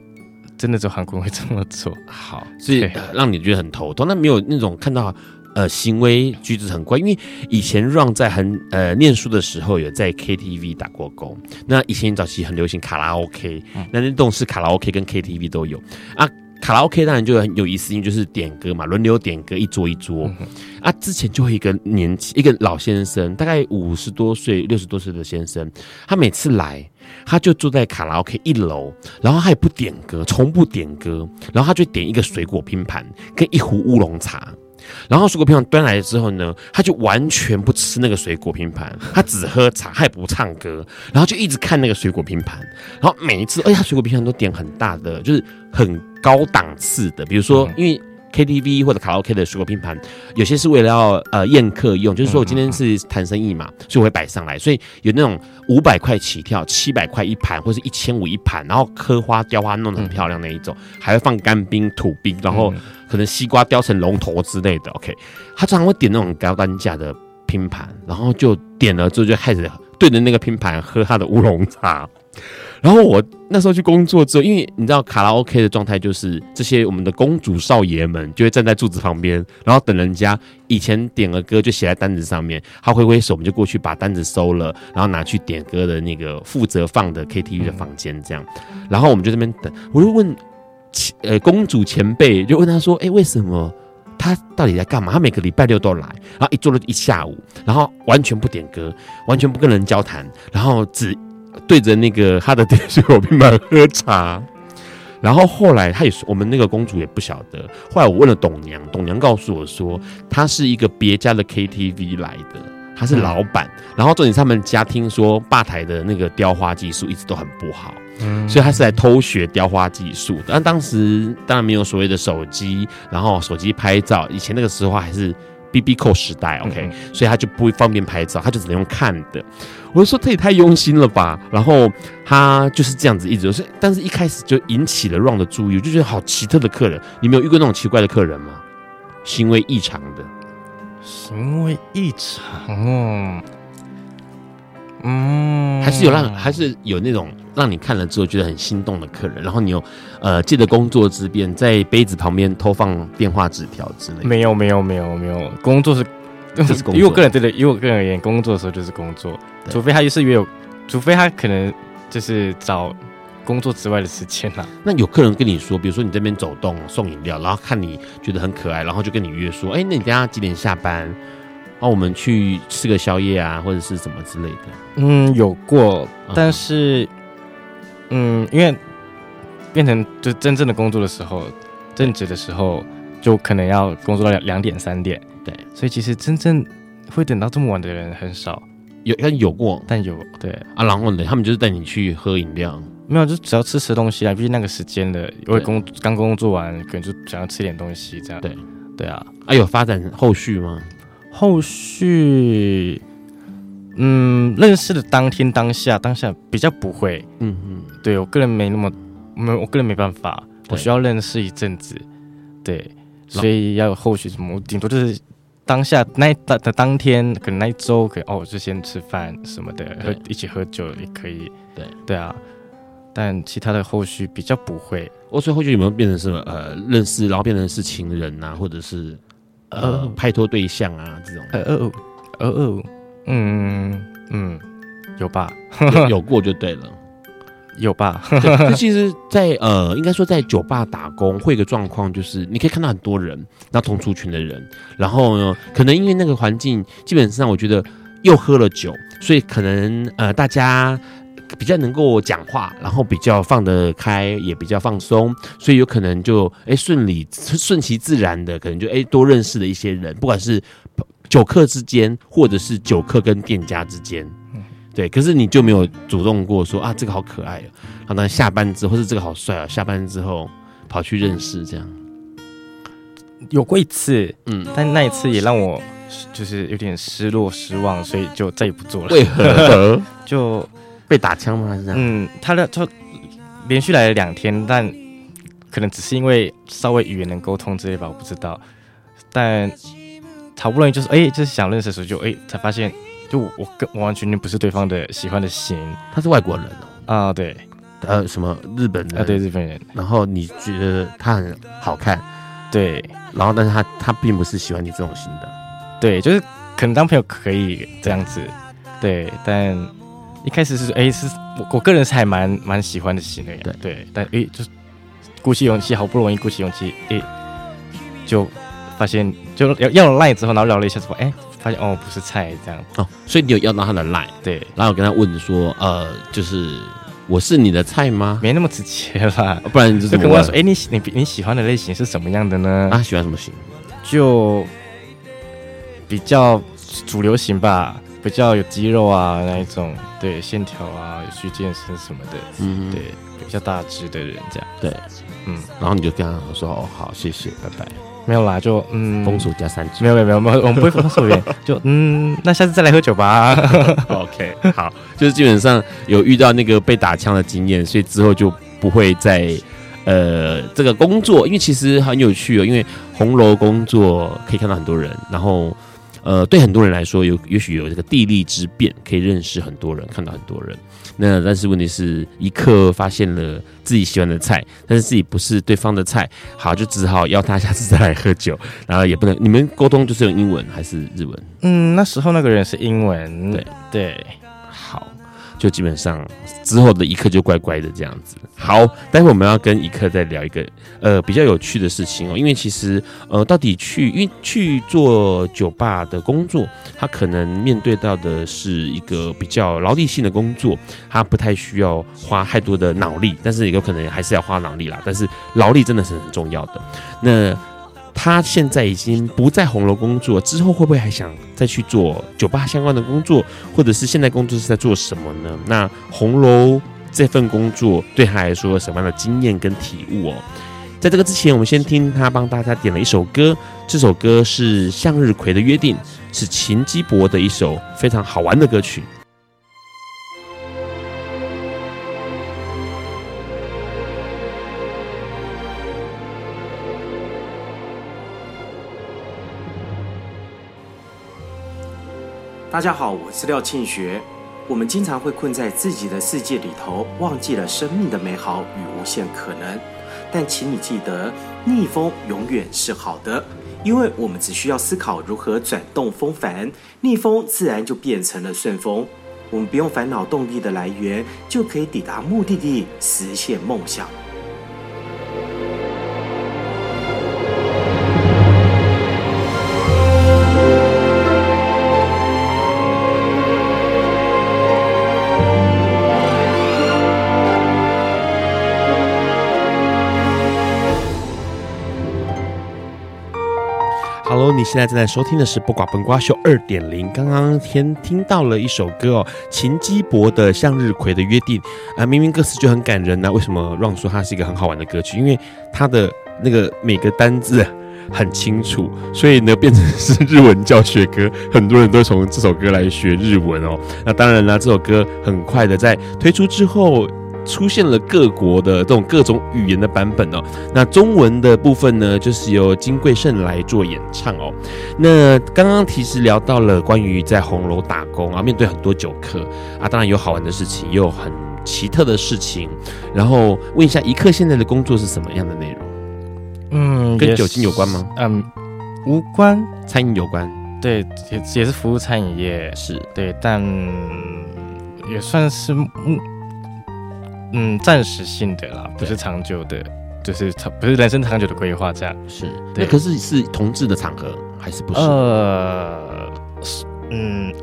真的只有韩国人会这么做。好，所以、呃、让你觉得很头痛。那没有那种看到呃行为举止很怪，因为以前 Run 在很呃念书的时候有在 KTV 打过工。那以前早期很流行卡拉 OK，、嗯、那那栋是卡拉 OK 跟 KTV 都有啊。卡拉 OK 当然就很有意思，因为就是点歌嘛，轮流点歌，一桌一桌。嗯、啊，之前就会一个年轻一个老先生，大概五十多岁、六十多岁的先生，他每次来。他就坐在卡拉 OK 一楼，然后他也不点歌，从不点歌，然后他就点一个水果拼盘跟一壶乌龙茶，然后水果拼盘端来了之后呢，他就完全不吃那个水果拼盘，他只喝茶，他也不唱歌，然后就一直看那个水果拼盘，然后每一次，哎，呀水果拼盘都点很大的，就是很高档次的，比如说因为。KTV 或者卡拉 OK 的水果拼盘，有些是为了要呃宴客用，就是说我今天是谈生意嘛，所以我会摆上来，所以有那种五百块起跳，七百块一盘，或是一千五一盘，然后刻花雕花弄得很漂亮那一种，还会放干冰、土冰，然后可能西瓜雕成龙头之类的。OK，他常常会点那种高单价的拼盘，然后就点了之后就开始对着那个拼盘喝他的乌龙茶。然后我那时候去工作之后，因为你知道卡拉 OK 的状态就是这些我们的公主少爷们就会站在柱子旁边，然后等人家以前点了歌就写在单子上面，他挥挥手，我们就过去把单子收了，然后拿去点歌的那个负责放的 KTV 的房间这样，然后我们就这边等，我就问前呃公主前辈，就问他说，哎，为什么他到底在干嘛？他每个礼拜六都来，然后一坐了一下午，然后完全不点歌，完全不跟人交谈，然后只。对着那个他的水果拼盘喝茶，然后后来他也是我们那个公主也不晓得。后来我问了董娘，董娘告诉我说，他是一个别家的 KTV 来的，他是老板。然后重点是他们家听说吧台的那个雕花技术一直都很不好，嗯，所以他是来偷学雕花技术的。但当时当然没有所谓的手机，然后手机拍照，以前那个时候还是。B B 扣时代，OK，嗯，所以他就不会方便拍照，他就只能用看的。我就说这也太用心了吧。然后他就是这样子一直，是但是一开始就引起了 Ron 的注意，我就觉得好奇特的客人。你没有遇过那种奇怪的客人吗？行为异常的，行为异常哦。嗯，还是有让，还是有那种让你看了之后觉得很心动的客人，然后你有呃借着工作之便在杯子旁边偷放电话纸条之类的。没有没有没有没有，工作是，就是工作。以我个人对的，以我个人而言，工作的时候就是工作，除非他就是约有，除非他可能就是找工作之外的时间啦。那有客人跟你说，比如说你这边走动送饮料，然后看你觉得很可爱，然后就跟你约说，哎，那你等下几点下班？然后我们去吃个宵夜啊，或者是什么之类的。嗯，有过，但是，嗯，因为变成就真正的工作的时候，正职的时候，就可能要工作到两两点三点。对，所以其实真正会等到这么晚的人很少。有，但有过，但有对啊。然后呢，他们就是带你去喝饮料，没有，就只要吃吃东西啊。毕竟那个时间的，因为工刚工作完，可能就想要吃点东西这样。对，对啊。啊，有发展后续吗？后续，嗯，认识的当天当下当下比较不会，嗯嗯，对我个人没那么没，我个人没办法，我需要认识一阵子，对，所以要有后续什么，我顶多就是当下那当的当天，可能那一周可以哦，就先吃饭什么的，喝一起喝酒也可以，对。对啊，但其他的后续比较不会。我说后续有没有变成什么呃认识，然后变成是情人啊，或者是呃拍拖对象啊这种？呃哦哦哦，嗯嗯，有吧？有，(laughs) 有过就对了。有吧？(laughs) 就其实在，在呃，应该说在酒吧打工，会有个状况就是，你可以看到很多人，那同族群的人，然后呢，可能因为那个环境，基本上我觉得又喝了酒，所以可能呃，大家比较能够讲话，然后比较放得开，也比较放松，所以有可能就哎顺理顺其自然的，可能就哎多认识了一些人，不管是酒客之间，或者是酒客跟店家之间。对，可是你就没有主动过说啊，这个好可爱哦，好，那下班之后，或是这个好帅啊，下班之后跑去认识这样，有过一次，嗯，但那一次也让我就是有点失落失望，所以就再也不做了。为何？(laughs) 就被打枪吗？还是这样？嗯，他的就连续来了两天，但可能只是因为稍微语言能沟通之类吧，我不知道。但好不容易就是哎，就是想认识的时候就哎，才发现。就我跟完完全全不是对方的喜欢的型，他是外国人哦。啊，对，呃，什么日本人？啊，对，日本人。然后你觉得他很好看，对，然后但是他他并不是喜欢你这种型的，对，就是可能当朋友可以这样子，对，但一开始是哎、欸，是我我个人是还蛮蛮喜欢的型的，对对，但哎、欸，就是鼓起勇气，好不容易鼓起勇气，哎、欸，就发现就要要了赖之后，然后聊了一下，说哎。欸发现哦，不是菜这样哦，所以你有要到他的 line 对，然后我跟他问说，呃，就是我是你的菜吗？没那么直接吧，不然就，就跟我说，哎、欸，你你你喜欢的类型是什么样的呢？啊，喜欢什么型？就比较主流型吧，比较有肌肉啊那一种，对，线条啊，有去健身什么的，嗯，对，比较大只的人这样，对，嗯，然后你就跟他说，哦，好，谢谢，拜拜。没有啦，就嗯，封锁加三句，没有没有没有没有，我们不会封锁，就 (laughs) 嗯，那下次再来喝酒吧。(laughs) OK，好，就是基本上有遇到那个被打枪的经验，所以之后就不会再呃这个工作，因为其实很有趣哦，因为红楼工作可以看到很多人，然后呃对很多人来说有也许有这个地利之便，可以认识很多人，看到很多人。那但是问题是一刻发现了自己喜欢的菜，但是自己不是对方的菜，好，就只好邀他下次再来喝酒，然后也不能你们沟通就是用英文还是日文？嗯，那时候那个人是英文，对对。就基本上之后的一刻就乖乖的这样子。好，待会我们要跟一刻再聊一个呃比较有趣的事情哦，因为其实呃到底去因为去做酒吧的工作，他可能面对到的是一个比较劳力性的工作，他不太需要花太多的脑力，但是也有可能还是要花脑力啦。但是劳力真的是很重要的。那他现在已经不在红楼工作，之后会不会还想再去做酒吧相关的工作，或者是现在工作是在做什么呢？那红楼这份工作对他来说什么样的经验跟体悟哦？在这个之前，我们先听他帮大家点了一首歌，这首歌是《向日葵的约定》，是秦基博的一首非常好玩的歌曲。大家好，我是廖庆学。我们经常会困在自己的世界里头，忘记了生命的美好与无限可能。但请你记得，逆风永远是好的，因为我们只需要思考如何转动风帆，逆风自然就变成了顺风。我们不用烦恼动力的来源，就可以抵达目的地，实现梦想。现在正在收听的是《不寡本瓜秀二点零》。刚刚先听到了一首歌哦，秦基博的《向日葵的约定》啊，明明歌词就很感人呢，为什么让说它是一个很好玩的歌曲？因为它的那个每个单字很清楚，所以呢变成是日文教学歌，很多人都从这首歌来学日文哦。那当然啦，这首歌很快的在推出之后。出现了各国的这种各种语言的版本哦。那中文的部分呢，就是由金贵胜来做演唱哦。那刚刚其实聊到了关于在红楼打工啊，面对很多酒客啊，当然有好玩的事情，也有很奇特的事情。然后问一下，一刻现在的工作是什么样的内容？嗯，跟酒精有关吗？嗯，无关，餐饮有关。对，也也是服务餐饮业，是对，但也算是嗯嗯暂时性的啦，不是长久的，就是长不是人生长久的规划这样。是，那可是是同志的场合还是不是？呃，嗯，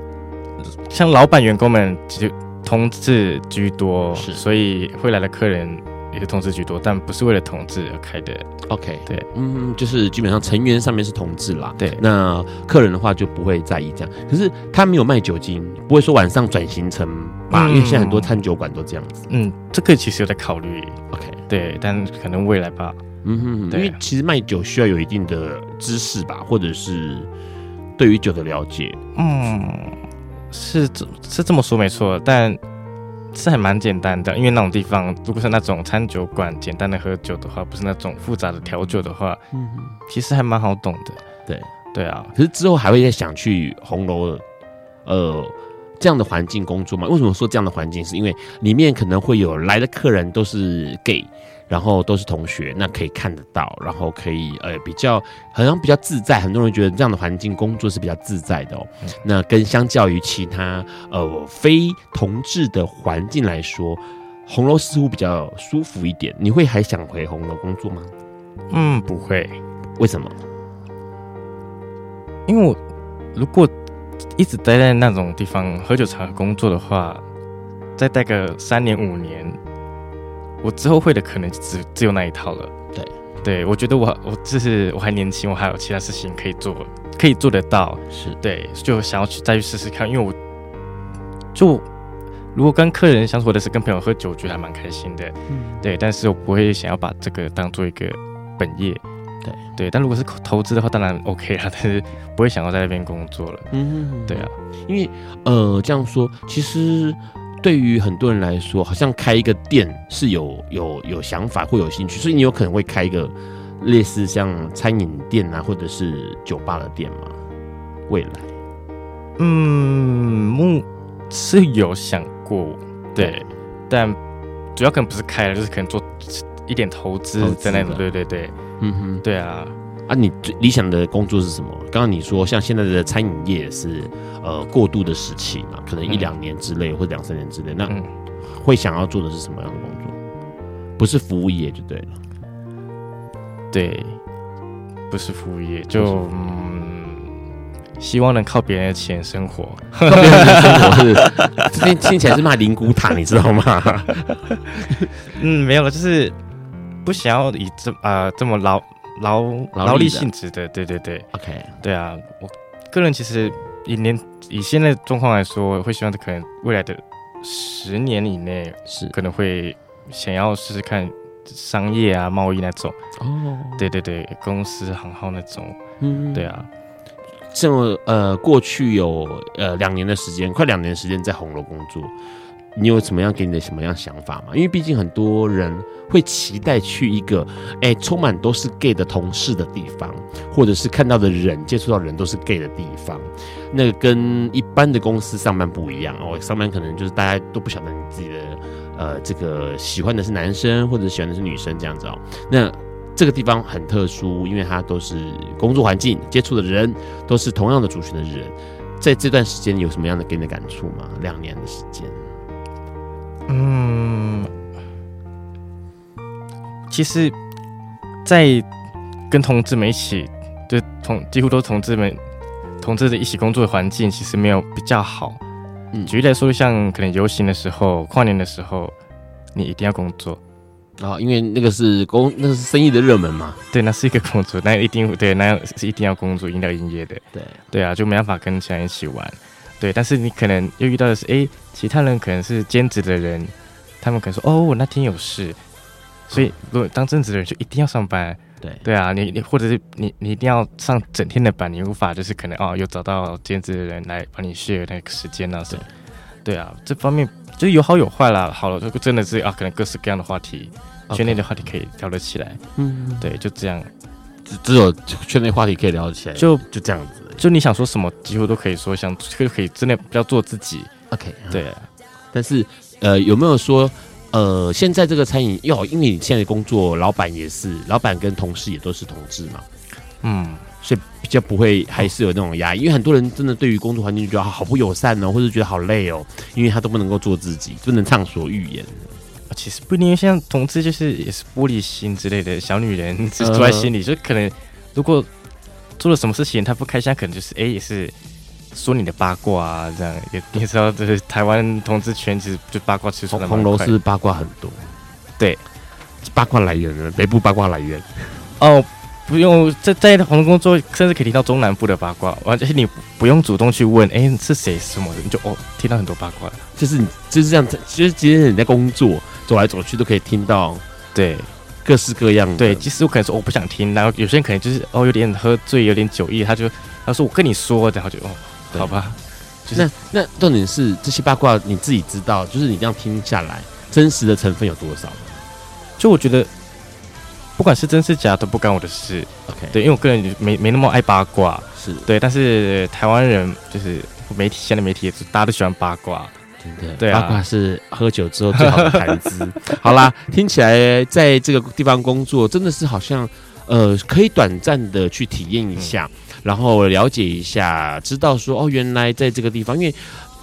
像老板员工们就同志居多，是，所以会来的客人。也是同志居多，但不是为了同志而开的。OK，对，嗯，就是基本上成员上面是同志啦。对，那客人的话就不会在意这样。可是他没有卖酒精，不会说晚上转行程吧？嗯，因为现在很多餐酒馆都这样子。嗯，这个其实有在考虑。OK，对，但可能未来吧。嗯哼哼，因为其实卖酒需要有一定的知识吧，或者是对于酒的了解。嗯，是这是这么说没错，但。是还蛮简单的，因为那种地方，如果是那种餐酒馆，简单的喝酒的话，不是那种复杂的调酒的话，嗯，其实还蛮好懂的。对，对啊。可是之后还会再想去红楼，呃，这样的环境工作吗？为什么说这样的环境？是因为里面可能会有来的客人都是 gay。然后都是同学，那可以看得到，然后可以呃比较好像比较自在，很多人觉得这样的环境工作是比较自在的哦。嗯、那跟相较于其他呃非同志的环境来说，红楼似乎比较舒服一点。你会还想回红楼工作吗？嗯，不会。为什么？因为我如果一直待在那种地方喝酒场工作的话，再待个三年五年。我之后会的可能只只有那一套了。对，对我觉得我我就是我还年轻，我还有其他事情可以做，可以做得到。是对，就想要去再去试试看，因为我就如果跟客人相处或者是跟朋友喝酒，我觉得还蛮开心的。嗯，对，但是我不会想要把这个当做一个本业。对对，但如果是投资的话，当然 OK 了，但是不会想要在那边工作了。嗯对啊，因为呃这样说，其实。对于很多人来说，好像开一个店是有有有想法或有兴趣，所以你有可能会开一个类似像餐饮店啊，或者是酒吧的店吗？未来，嗯，目是有想过，对，但主要可能不是开了，就是可能做一点投资在那种，对对对，嗯哼，对啊。啊，你最理想的工作是什么？刚刚你说像现在的餐饮业是呃过渡的时期嘛，可能一两年之内、嗯、或者两三年之内，那会想要做的是什么样的工作？不是服务业就对了。对，不是服务业，就嗯，希望能靠别人的钱生活。靠别人的生活是，这边听起来是骂灵骨塔，你知道吗？(laughs) 嗯，没有了，就是不想要以这啊、呃、这么劳。劳劳力性质的，对对对，OK，对啊，我个人其实以年以现在状况来说，我会希望可能未来的十年以内是。可能会想要试试看商业啊、贸易那种。哦，对对对，公司行号那种，嗯，对啊，这么呃，过去有呃两年的时间，快两年的时间在红楼工作。你有什么样给你的什么样想法吗？因为毕竟很多人会期待去一个哎、充满都是 gay 的同事的地方，或者是看到的人接触到的人都是 gay 的地方，那个跟一般的公司上班不一样哦。上班可能就是大家都不晓得你自己的呃这个喜欢的是男生或者喜欢的是女生这样子哦。那这个地方很特殊，因为它都是工作环境，接触的人都是同样的族群的人，在这段时间有什么样的给你的感触吗？两年的时间。嗯，其实，在跟同志们一起，就同几乎都是同志们，同志的一起工作的环境，其实没有比较好。嗯，举例来说，像可能游行的时候、跨年的时候，你一定要工作啊，因为那个是工，那是生意的热门嘛。对，那是一个工作，那一定对，那样是一定要工作，一定要营业的。对，对啊，就没办法跟其他人一起玩。对，但是你可能又遇到的是，哎，其他人可能是兼职的人，他们可能说，哦，我那天有事，所以如果当正职的人就一定要上班。对，对啊，你你或者是你你一定要上整天的班，你无法就是可能哦，有找到兼职的人来帮你 share 那个时间啊什么。对啊，这方面就是有好有坏啦。好了，这个真的是啊，可能各式各样的话题，圈内的话题可以聊得起来。嗯，对，就这样，只只有圈内话题可以聊得起来，就就这样子。就你想说什么，几乎都可以说，想就可以真的不要做自己。OK，对啊。但是呃，有没有说呃，现在这个餐饮，哟，因为你现在的工作，老板也是，老板跟同事也都是同志嘛。嗯。所以比较不会，还是有那种压抑，因为很多人真的对于工作环境就觉得好不友善哦，或者觉得好累哦，因为他都不能够做自己，不能畅所欲言。其实不一定，像同志就是也是玻璃心之类的小女人，(laughs) 只是坐在心里，呃、就可能如果做了什么事情他不开心，可能就是哎、欸、也是说你的八卦啊，这样也你知道，就是台湾同志圈其实就八卦其实红楼是八卦很多，对，八卦来源呢，北部八卦来源。哦。不用在在红楼工作，甚至可以听到中南部的八卦，而且你不用主动去问，哎、欸，是谁什么的，你就哦听到很多八卦，就是你就是这样，其实今天你在工作走来走去都可以听到，对，各式各样的。对，其实我可能说我不想听，然后有些人可能就是哦有点喝醉，有点酒意，他就他说我跟你说，然后就哦好吧。就是、那那重点是这些八卦你自己知道，就是你这样听下来，真实的成分有多少？就我觉得。不管是真是假都不干我的事，OK，对，因为我个人没没那么爱八卦，是对，但是台湾人就是媒体，现在媒体也是大家都喜欢八卦，真的，对啊，八卦是喝酒之后最好的谈资。(laughs) 好啦，听起来在这个地方工作真的是好像呃可以短暂的去体验一下，嗯、然后了解一下，知道说哦，原来在这个地方，因为。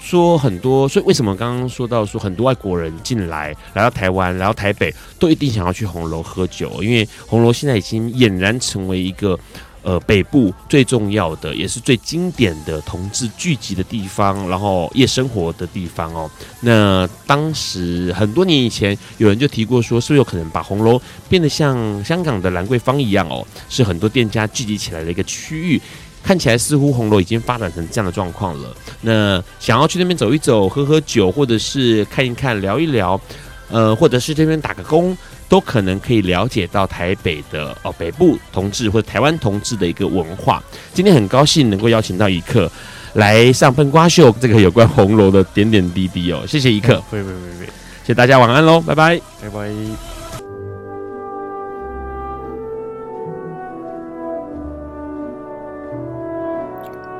说很多，所以为什么刚刚说到说很多外国人进来来到台湾，来到台北，都一定想要去红楼喝酒，因为红楼现在已经俨然成为一个呃北部最重要的，也是最经典的同志聚集的地方，然后夜生活的地方哦。那当时很多年以前，有人就提过说，是不是有可能把红楼变得像香港的兰桂坊一样哦，是很多店家聚集起来的一个区域。看起来似乎红楼已经发展成这样的状况了。那想要去那边走一走、喝喝酒，或者是看一看、聊一聊，呃，或者是这边打个工，都可能可以了解到台北的哦北部同志或者台湾同志的一个文化。今天很高兴能够邀请到一刻来上笨瓜秀，这个有关红楼的点点滴滴哦。谢谢一刻，会会不会，谢谢大家，晚安喽，拜拜，拜拜。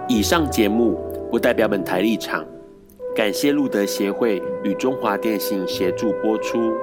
以上节目不代表本台立场，感谢路德协会与中华电信协助播出。